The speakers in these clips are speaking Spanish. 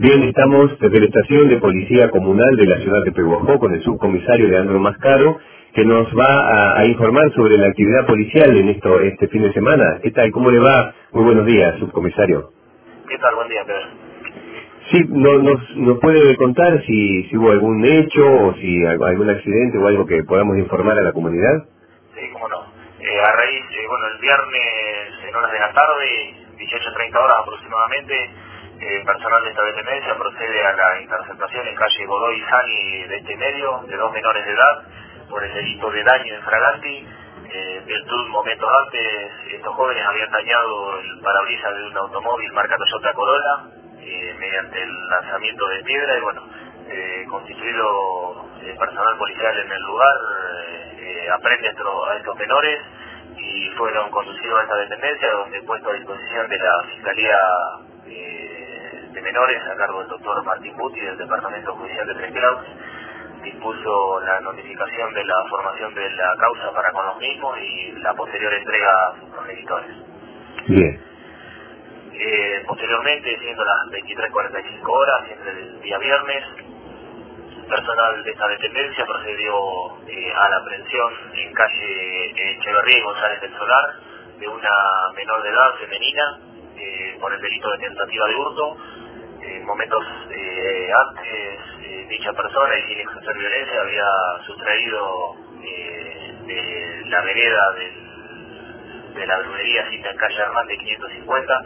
Bien, estamos desde la estación de Policía Comunal de la ciudad de Pehuajó con el subcomisario Leandro Mascaro, que nos va a, informar sobre la actividad policial en esto este fin de semana. ¿Qué tal? ¿Cómo le va? Muy buenos días, subcomisario. ¿Qué tal? Buen día, Pedro. Sí, no, nos, nos puede contar si, si hubo algún hecho o si algún accidente o algo que podamos informar a la comunidad. Sí, cómo no. Eh, a raíz, eh, bueno, el viernes en horas de la tarde, 18.30 horas aproximadamente, eh, personal de esta dependencia procede a la interceptación en calle Godoy Sani de este medio de dos menores de edad por el delito de daño en fraganti. Eh, virtud momentos antes, estos jóvenes habían dañado el parabrisas de un automóvil marca Toyota Corolla eh, mediante el lanzamiento de piedra y bueno, eh, constituido personal policial en el lugar, aprende a estos menores y fueron conducidos a esta dependencia donde puesto a disposición de la Fiscalía menores a cargo del doctor Martín Buti del Departamento Judicial de Tres dispuso la notificación de la formación de la causa para con los mismos y la posterior entrega a sus progenitores. Bien. Eh, posteriormente, siendo las 23.45 horas, siempre el día viernes, personal de esta dependencia procedió eh, a la aprehensión en calle Echeverría y González del Solar de una menor de edad femenina eh, por el delito de tentativa de hurto momentos eh, antes eh, dicha persona y sin ejercer violencia había sustraído eh, de la vereda de la brujería cita en calle Hernández 550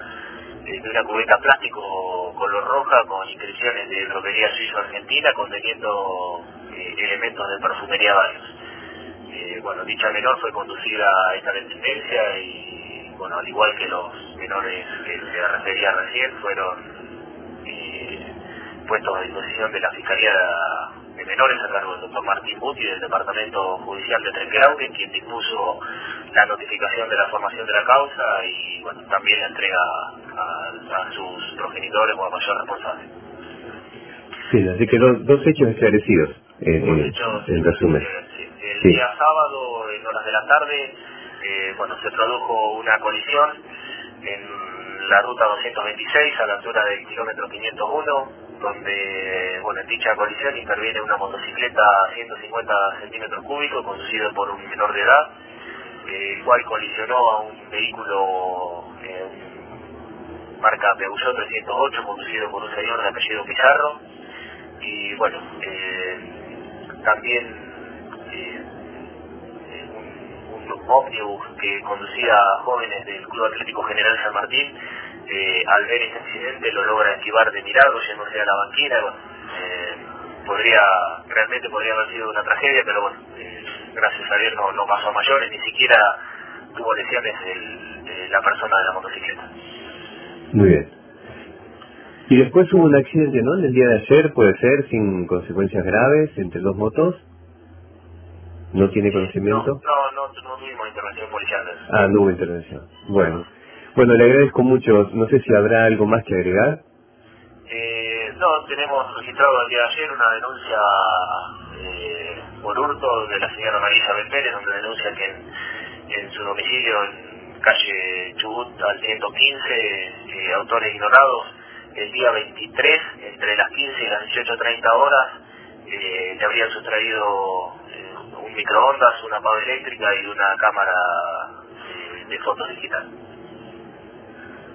de una cubeta plástico color roja con inscripciones de droguería suizo-argentina conteniendo elementos de perfumería varios. bueno, dicha menor fue conducida a esta dependencia y, bueno, al igual que los menores que se refería recién, fueron puestos a disposición de la Fiscalía de Menores a cargo del doctor Martín Buti del Departamento Judicial de Trenquelauque, quien dispuso la notificación de la formación de la causa y bueno, también la entrega a, sus progenitores o a mayor responsable. Sí, así que dos, hechos esclarecidos, en resumen. El día sábado, en horas de la tarde, eh, bueno, se produjo una colisión en la ruta 226 a la altura del kilómetro 501 donde bueno, en dicha colisión interviene una motocicleta a 150 centímetros cúbicos conducido por un menor de edad, eh, el cual colisionó a un vehículo eh, marca Peugeot 308 conducido por un señor de apellido Pizarro. Y bueno, eh, también un, un ómnibus que conducía a jóvenes del Club Atlético General San Martín eh, al ver este accidente lo logra esquivar de mirado, yéndose a la banquina. Eh, podría, realmente podría haber sido una tragedia, pero bueno, eh, gracias a Dios no, pasó a mayores, ni siquiera tuvo lesiones la persona de la motocicleta. Muy bien. Y después hubo un accidente, ¿no? En el día de ayer, puede ser, sin consecuencias graves, entre dos motos. ¿No tiene conocimiento? No, no, no, tuvimos intervención policial. Ah, no hubo intervención. Bueno. Bueno, le agradezco mucho. No sé si habrá algo más que agregar. Eh, no, tenemos registrado el día de ayer una denuncia eh, por hurto de la señora María Isabel Pérez, donde denuncia que en, su domicilio en calle Chubut al 115, eh, autores ignorados, el día 23, entre las 15 y las 18.30 horas, le habrían sustraído un microondas, una pava eléctrica y una cámara de fotos digital.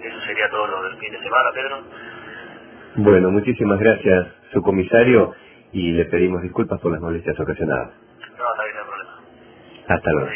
Eso sería todo lo del fin de semana, Pedro. Bueno, muchísimas gracias, su comisario, y le pedimos disculpas por las molestias ocasionadas. No, está bien, no hay problema. Hasta luego.